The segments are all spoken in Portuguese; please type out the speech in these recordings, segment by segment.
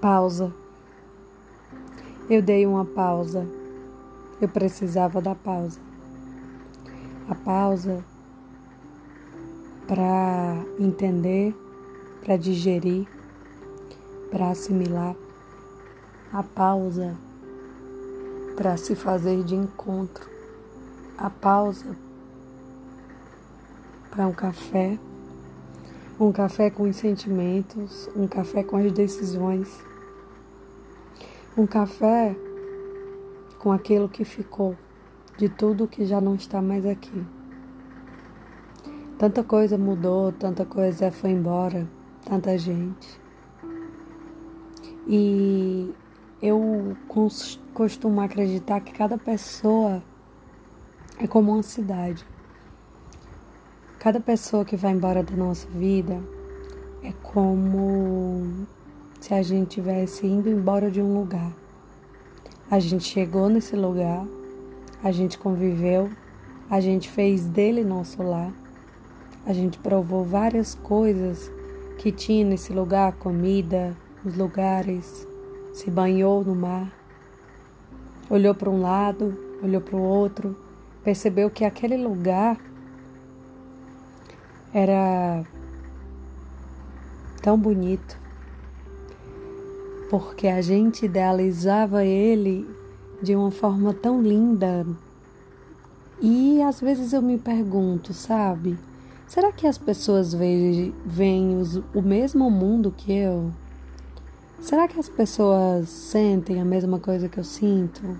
Pausa. Eu dei uma pausa. Eu precisava da pausa. A pausa para entender, para digerir, para assimilar. A pausa para se fazer de encontro. A pausa para um café. Um café com os sentimentos, um café com as decisões um café com aquilo que ficou, de tudo que já não está mais aqui. Tanta coisa mudou, tanta coisa foi embora, tanta gente. E eu costumo acreditar que cada pessoa é como uma cidade. Cada pessoa que vai embora da nossa vida é como se a gente tivesse indo embora de um lugar. A gente chegou nesse lugar, a gente conviveu, a gente fez dele nosso lar, a gente provou várias coisas que tinha nesse lugar comida, os lugares, se banhou no mar, olhou para um lado, olhou para o outro, percebeu que aquele lugar era tão bonito, porque a gente idealizava ele de uma forma tão linda. E às vezes eu me pergunto, sabe? Será que as pessoas veem, veem os, o mesmo mundo que eu? Será que as pessoas sentem a mesma coisa que eu sinto?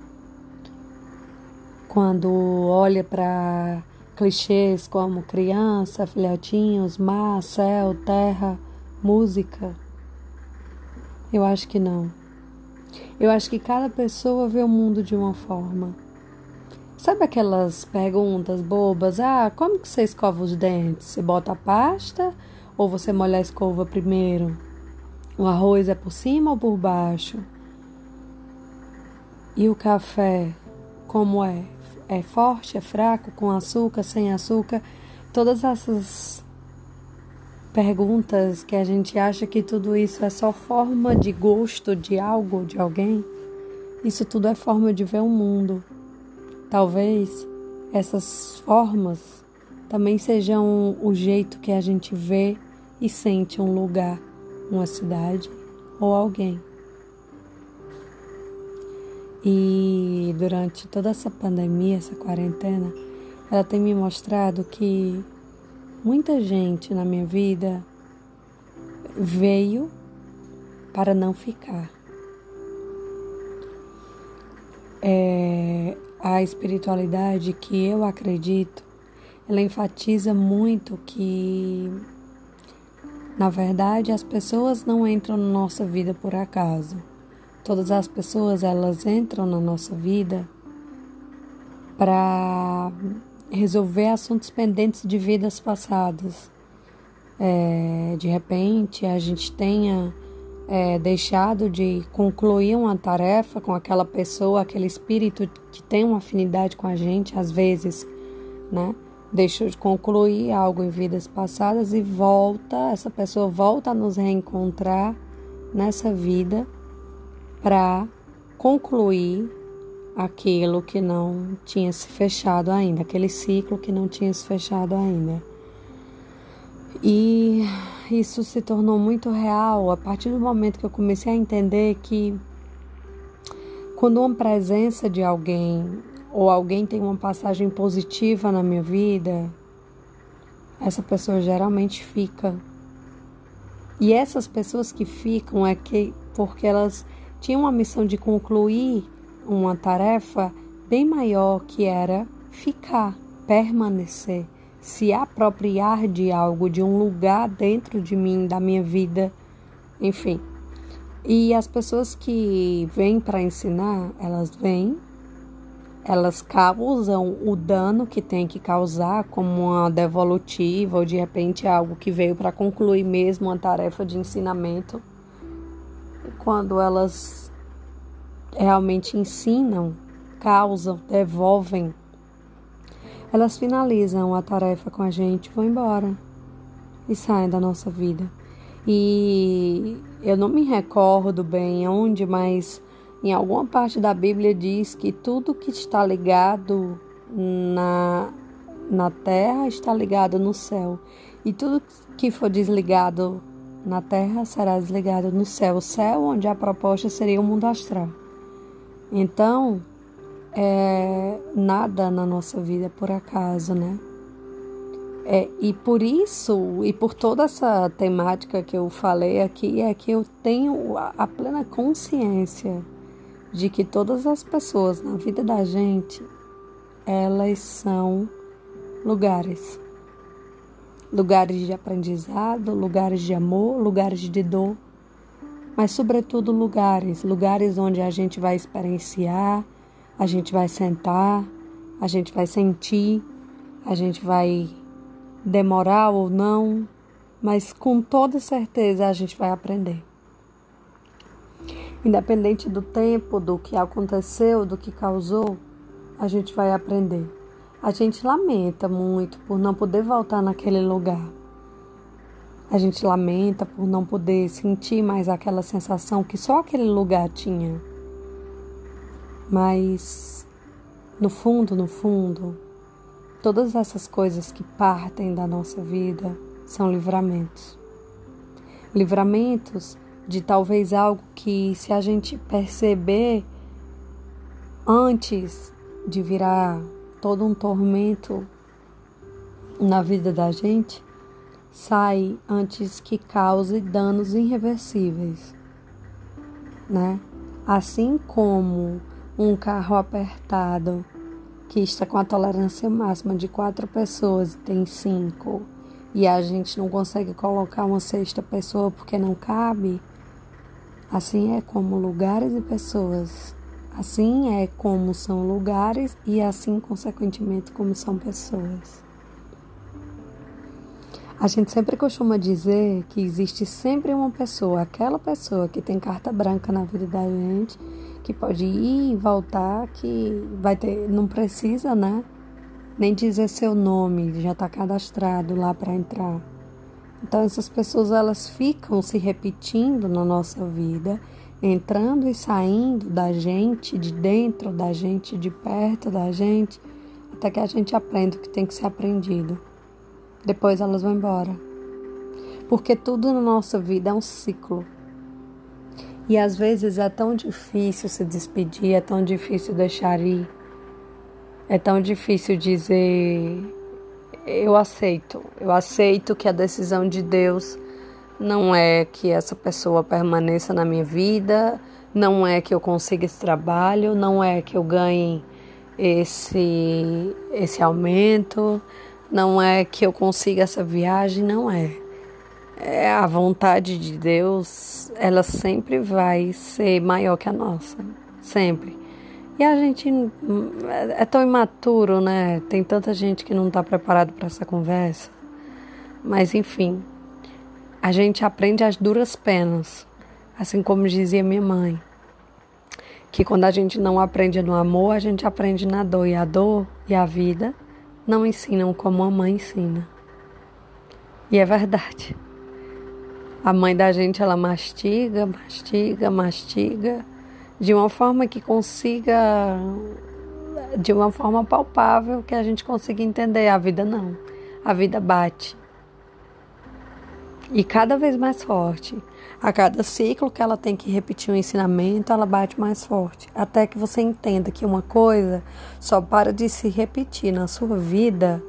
Quando olha para clichês como criança, filhotinhos, mar, céu, terra, música. Eu acho que não. Eu acho que cada pessoa vê o mundo de uma forma. Sabe aquelas perguntas bobas? Ah, como que você escova os dentes? Você bota a pasta ou você molha a escova primeiro? O arroz é por cima ou por baixo? E o café, como é? É forte, é fraco, com açúcar, sem açúcar? Todas essas perguntas que a gente acha que tudo isso é só forma de gosto de algo, de alguém. Isso tudo é forma de ver o mundo. Talvez essas formas também sejam o jeito que a gente vê e sente um lugar, uma cidade ou alguém. E durante toda essa pandemia, essa quarentena, ela tem me mostrado que Muita gente na minha vida veio para não ficar. É, a espiritualidade que eu acredito, ela enfatiza muito que, na verdade, as pessoas não entram na nossa vida por acaso. Todas as pessoas elas entram na nossa vida para resolver assuntos pendentes de vidas passadas. É, de repente, a gente tenha é, deixado de concluir uma tarefa com aquela pessoa, aquele espírito que tem uma afinidade com a gente, às vezes, né? Deixou de concluir algo em vidas passadas e volta, essa pessoa volta a nos reencontrar nessa vida para concluir aquilo que não tinha se fechado ainda, aquele ciclo que não tinha se fechado ainda. E isso se tornou muito real a partir do momento que eu comecei a entender que quando uma presença de alguém ou alguém tem uma passagem positiva na minha vida, essa pessoa geralmente fica. E essas pessoas que ficam é que porque elas tinham a missão de concluir uma tarefa bem maior que era ficar, permanecer, se apropriar de algo, de um lugar dentro de mim, da minha vida, enfim. E as pessoas que vêm para ensinar, elas vêm, elas causam o dano que tem que causar, como uma devolutiva ou de repente algo que veio para concluir mesmo uma tarefa de ensinamento. Quando elas realmente ensinam, causam, devolvem, elas finalizam a tarefa com a gente, vão embora e saem da nossa vida. E eu não me recordo bem onde, mas em alguma parte da Bíblia diz que tudo que está ligado na, na terra está ligado no céu. E tudo que for desligado na terra será desligado no céu. O céu, onde a proposta seria o mundo astral. Então, é, nada na nossa vida é por acaso, né? É, e por isso, e por toda essa temática que eu falei aqui, é que eu tenho a, a plena consciência de que todas as pessoas na vida da gente, elas são lugares. Lugares de aprendizado, lugares de amor, lugares de dor, mas sobretudo lugares, lugares onde a gente vai experienciar, a gente vai sentar, a gente vai sentir, a gente vai demorar ou não, mas com toda certeza a gente vai aprender. Independente do tempo, do que aconteceu, do que causou, a gente vai aprender. A gente lamenta muito por não poder voltar naquele lugar. A gente lamenta por não poder sentir mais aquela sensação que só aquele lugar tinha. Mas no fundo, no fundo, todas essas coisas que partem da nossa vida são livramentos. Livramentos de talvez algo que, se a gente perceber antes de virar todo um tormento na vida da gente, sai antes que cause danos irreversíveis, né? Assim como um carro apertado que está com a tolerância máxima de quatro pessoas e tem cinco e a gente não consegue colocar uma sexta pessoa porque não cabe, assim é como lugares e pessoas. Assim é como são lugares e assim, consequentemente, como são pessoas. A gente sempre costuma dizer que existe sempre uma pessoa, aquela pessoa que tem carta branca na vida da gente que pode ir e voltar, que vai ter, não precisa, né? Nem dizer seu nome, já está cadastrado lá para entrar. Então essas pessoas elas ficam se repetindo na nossa vida, entrando e saindo da gente, de dentro da gente, de perto da gente, até que a gente aprenda o que tem que ser aprendido. Depois elas vão embora. Porque tudo na nossa vida é um ciclo. E às vezes é tão difícil se despedir, é tão difícil deixar ir, é tão difícil dizer: eu aceito, eu aceito que a decisão de Deus não é que essa pessoa permaneça na minha vida, não é que eu consiga esse trabalho, não é que eu ganhe esse, esse aumento, não é que eu consiga essa viagem, não é é, a vontade de Deus, ela sempre vai ser maior que a nossa, sempre. E a gente é tão imaturo, né? Tem tanta gente que não está preparado para essa conversa. Mas enfim, a gente aprende as duras penas, assim como dizia minha mãe, que quando a gente não aprende no amor, a gente aprende na dor e a dor e a vida não ensinam como a mãe ensina. E é verdade. A mãe da gente ela mastiga, mastiga, mastiga de uma forma que consiga de uma forma palpável que a gente consiga entender. A vida não. A vida bate. E cada vez mais forte. A cada ciclo que ela tem que repetir um ensinamento, ela bate mais forte. Até que você entenda que uma coisa só para de se repetir na sua vida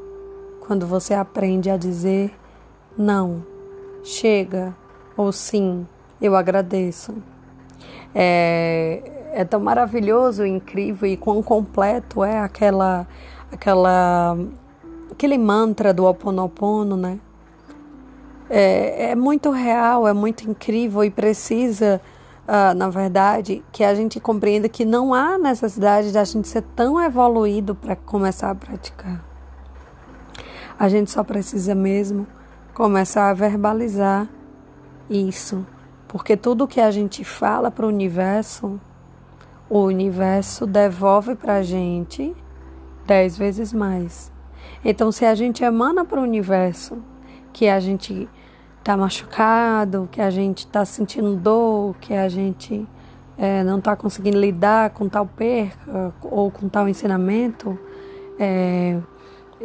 quando você aprende a dizer não. Chega, ou sim, eu agradeço. É, é tão maravilhoso, incrível e quão completo é aquela, aquela, aquele mantra do Ho Oponopono, né? É, é muito real, é muito incrível e precisa, uh, na verdade, que a gente compreenda que não há necessidade de a gente ser tão evoluído para começar a praticar. A gente só precisa mesmo começar a verbalizar isso, porque tudo que a gente fala para o universo, o universo devolve para a gente dez vezes mais. Então, se a gente emana para o universo que a gente está machucado, que a gente está sentindo dor, que a gente é, não está conseguindo lidar com tal perca ou com tal ensinamento é,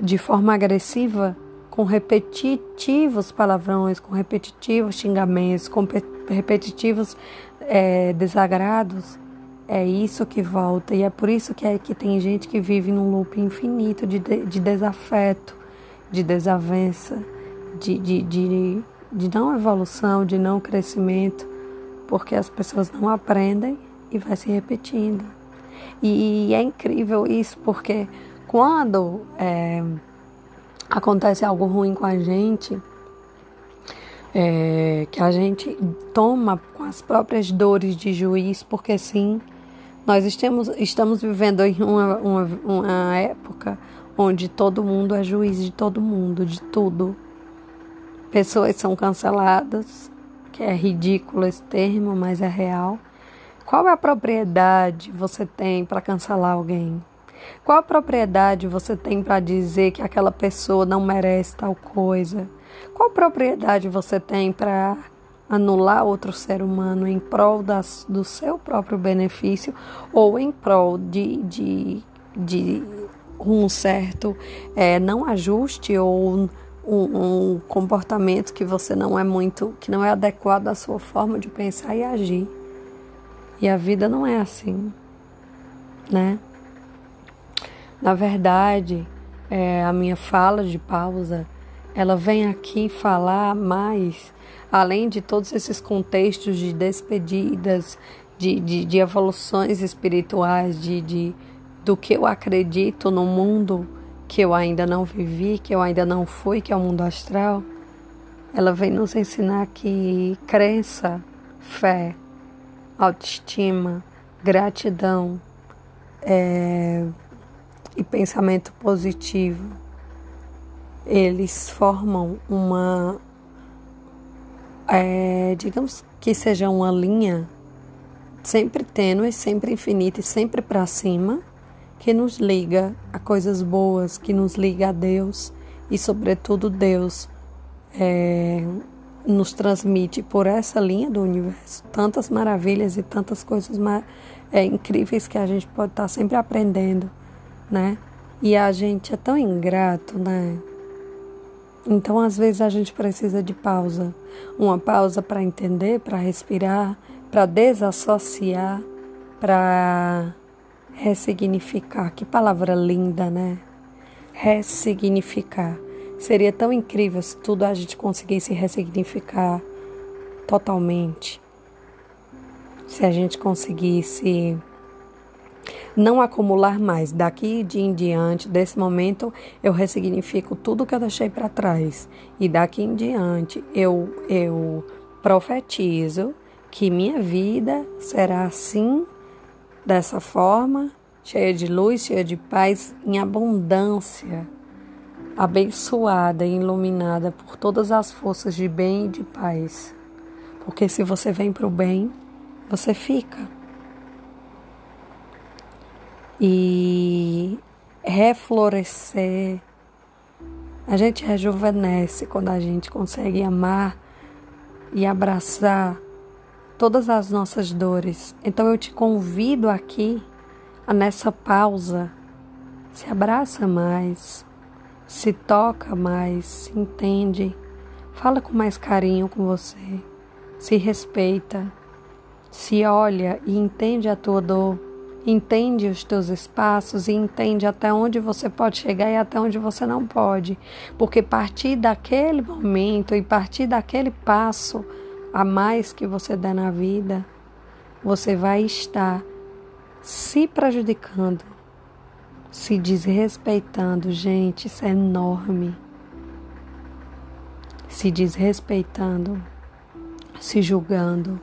de forma agressiva, com repetitivos palavrões, com repetitivos xingamentos, com repetitivos é, desagrados, é isso que volta. E é por isso que, é, que tem gente que vive num loop infinito de, de desafeto, de desavença, de, de, de, de não evolução, de não crescimento porque as pessoas não aprendem e vai se repetindo. E é incrível isso, porque quando é, acontece algo ruim com a gente, é, que a gente toma com as próprias dores de juiz, porque sim, nós estamos, estamos vivendo em uma, uma, uma época onde todo mundo é juiz de todo mundo, de tudo. Pessoas são canceladas, que é ridículo esse termo, mas é real. Qual é a propriedade você tem para cancelar alguém? Qual a propriedade você tem para dizer que aquela pessoa não merece tal coisa? Qual propriedade você tem para anular outro ser humano em prol das, do seu próprio benefício ou em prol de, de, de um certo é, não ajuste ou um, um comportamento que você não é muito, que não é adequado à sua forma de pensar e agir. E a vida não é assim, né? Na verdade, é, a minha fala de pausa, ela vem aqui falar mais, além de todos esses contextos de despedidas, de, de, de evoluções espirituais, de, de, do que eu acredito no mundo que eu ainda não vivi, que eu ainda não fui, que é o mundo astral, ela vem nos ensinar que crença, fé, autoestima, gratidão é, e pensamento positivo, eles formam uma, é, digamos que seja uma linha sempre tênue, sempre infinita e sempre para cima que nos liga a coisas boas, que nos liga a Deus e, sobretudo, Deus é, nos transmite por essa linha do universo tantas maravilhas e tantas coisas é, incríveis que a gente pode estar sempre aprendendo, né? E a gente é tão ingrato, né? Então, às vezes, a gente precisa de pausa. Uma pausa para entender, para respirar, para desassociar, para ressignificar. Que palavra linda, né? Ressignificar. Seria tão incrível se tudo a gente conseguisse ressignificar totalmente. Se a gente conseguisse não acumular mais. Daqui de em diante, desse momento, eu ressignifico tudo que eu deixei para trás. E daqui em diante, eu, eu profetizo que minha vida será assim dessa forma, cheia de luz, cheia de paz, em abundância, abençoada e iluminada por todas as forças de bem e de paz. Porque se você vem para o bem, você fica. E reflorescer. A gente rejuvenesce quando a gente consegue amar e abraçar todas as nossas dores. Então eu te convido aqui, a nessa pausa, se abraça mais, se toca mais, se entende, fala com mais carinho com você, se respeita, se olha e entende a tua dor, entende os teus espaços e entende até onde você pode chegar e até onde você não pode, porque partir daquele momento e partir daquele passo a mais que você der na vida, você vai estar se prejudicando, se desrespeitando. Gente, isso é enorme. Se desrespeitando, se julgando,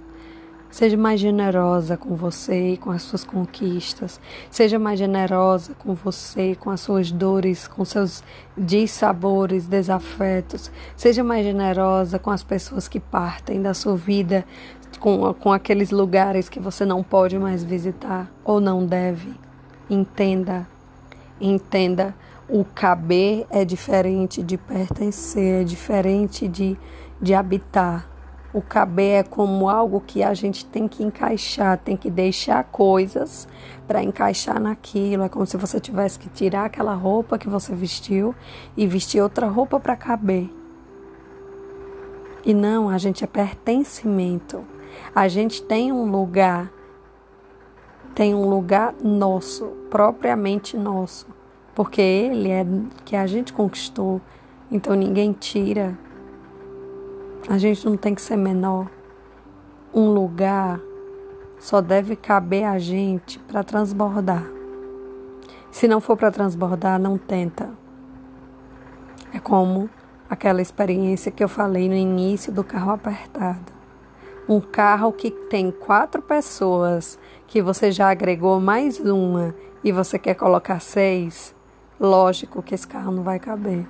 Seja mais generosa com você e com as suas conquistas. Seja mais generosa com você, com as suas dores, com seus dissabores, desafetos. Seja mais generosa com as pessoas que partem da sua vida, com, com aqueles lugares que você não pode mais visitar ou não deve. Entenda, entenda. O caber é diferente de pertencer, é diferente de de habitar. O caber é como algo que a gente tem que encaixar, tem que deixar coisas para encaixar naquilo. É como se você tivesse que tirar aquela roupa que você vestiu e vestir outra roupa para caber. E não, a gente é pertencimento. A gente tem um lugar, tem um lugar nosso, propriamente nosso, porque ele é que a gente conquistou. Então ninguém tira. A gente não tem que ser menor. Um lugar só deve caber a gente para transbordar. Se não for para transbordar, não tenta. É como aquela experiência que eu falei no início do carro apertado. Um carro que tem quatro pessoas, que você já agregou mais uma e você quer colocar seis, lógico que esse carro não vai caber.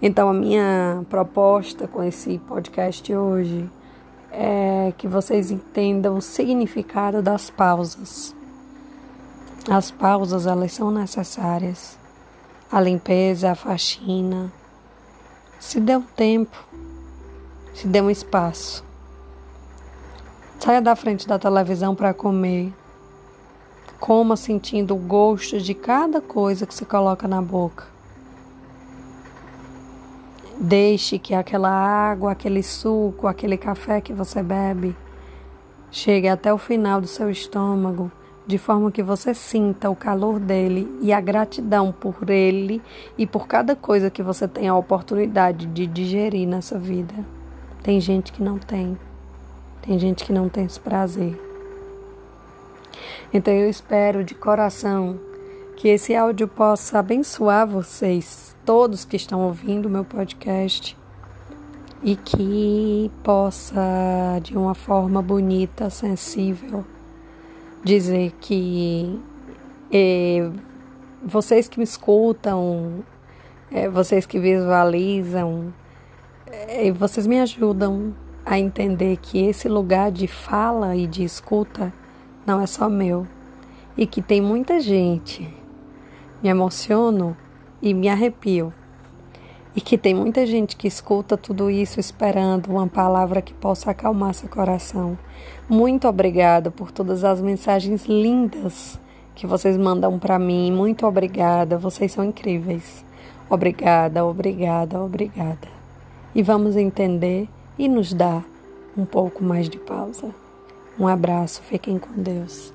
Então, a minha proposta com esse podcast hoje é que vocês entendam o significado das pausas. As pausas, elas são necessárias. A limpeza, a faxina, se dê um tempo, se dê um espaço. Saia da frente da televisão para comer. Coma sentindo o gosto de cada coisa que se coloca na boca. Deixe que aquela água, aquele suco, aquele café que você bebe chegue até o final do seu estômago de forma que você sinta o calor dele e a gratidão por ele e por cada coisa que você tem a oportunidade de digerir nessa vida. Tem gente que não tem. Tem gente que não tem esse prazer. Então eu espero de coração que esse áudio possa abençoar vocês, todos que estão ouvindo o meu podcast, e que possa, de uma forma bonita, sensível, dizer que vocês que me escutam, é, vocês que visualizam, é, vocês me ajudam a entender que esse lugar de fala e de escuta não é só meu e que tem muita gente. Me emociono e me arrepio. E que tem muita gente que escuta tudo isso esperando uma palavra que possa acalmar seu coração. Muito obrigada por todas as mensagens lindas que vocês mandam para mim. Muito obrigada, vocês são incríveis. Obrigada, obrigada, obrigada. E vamos entender e nos dar um pouco mais de pausa. Um abraço, fiquem com Deus.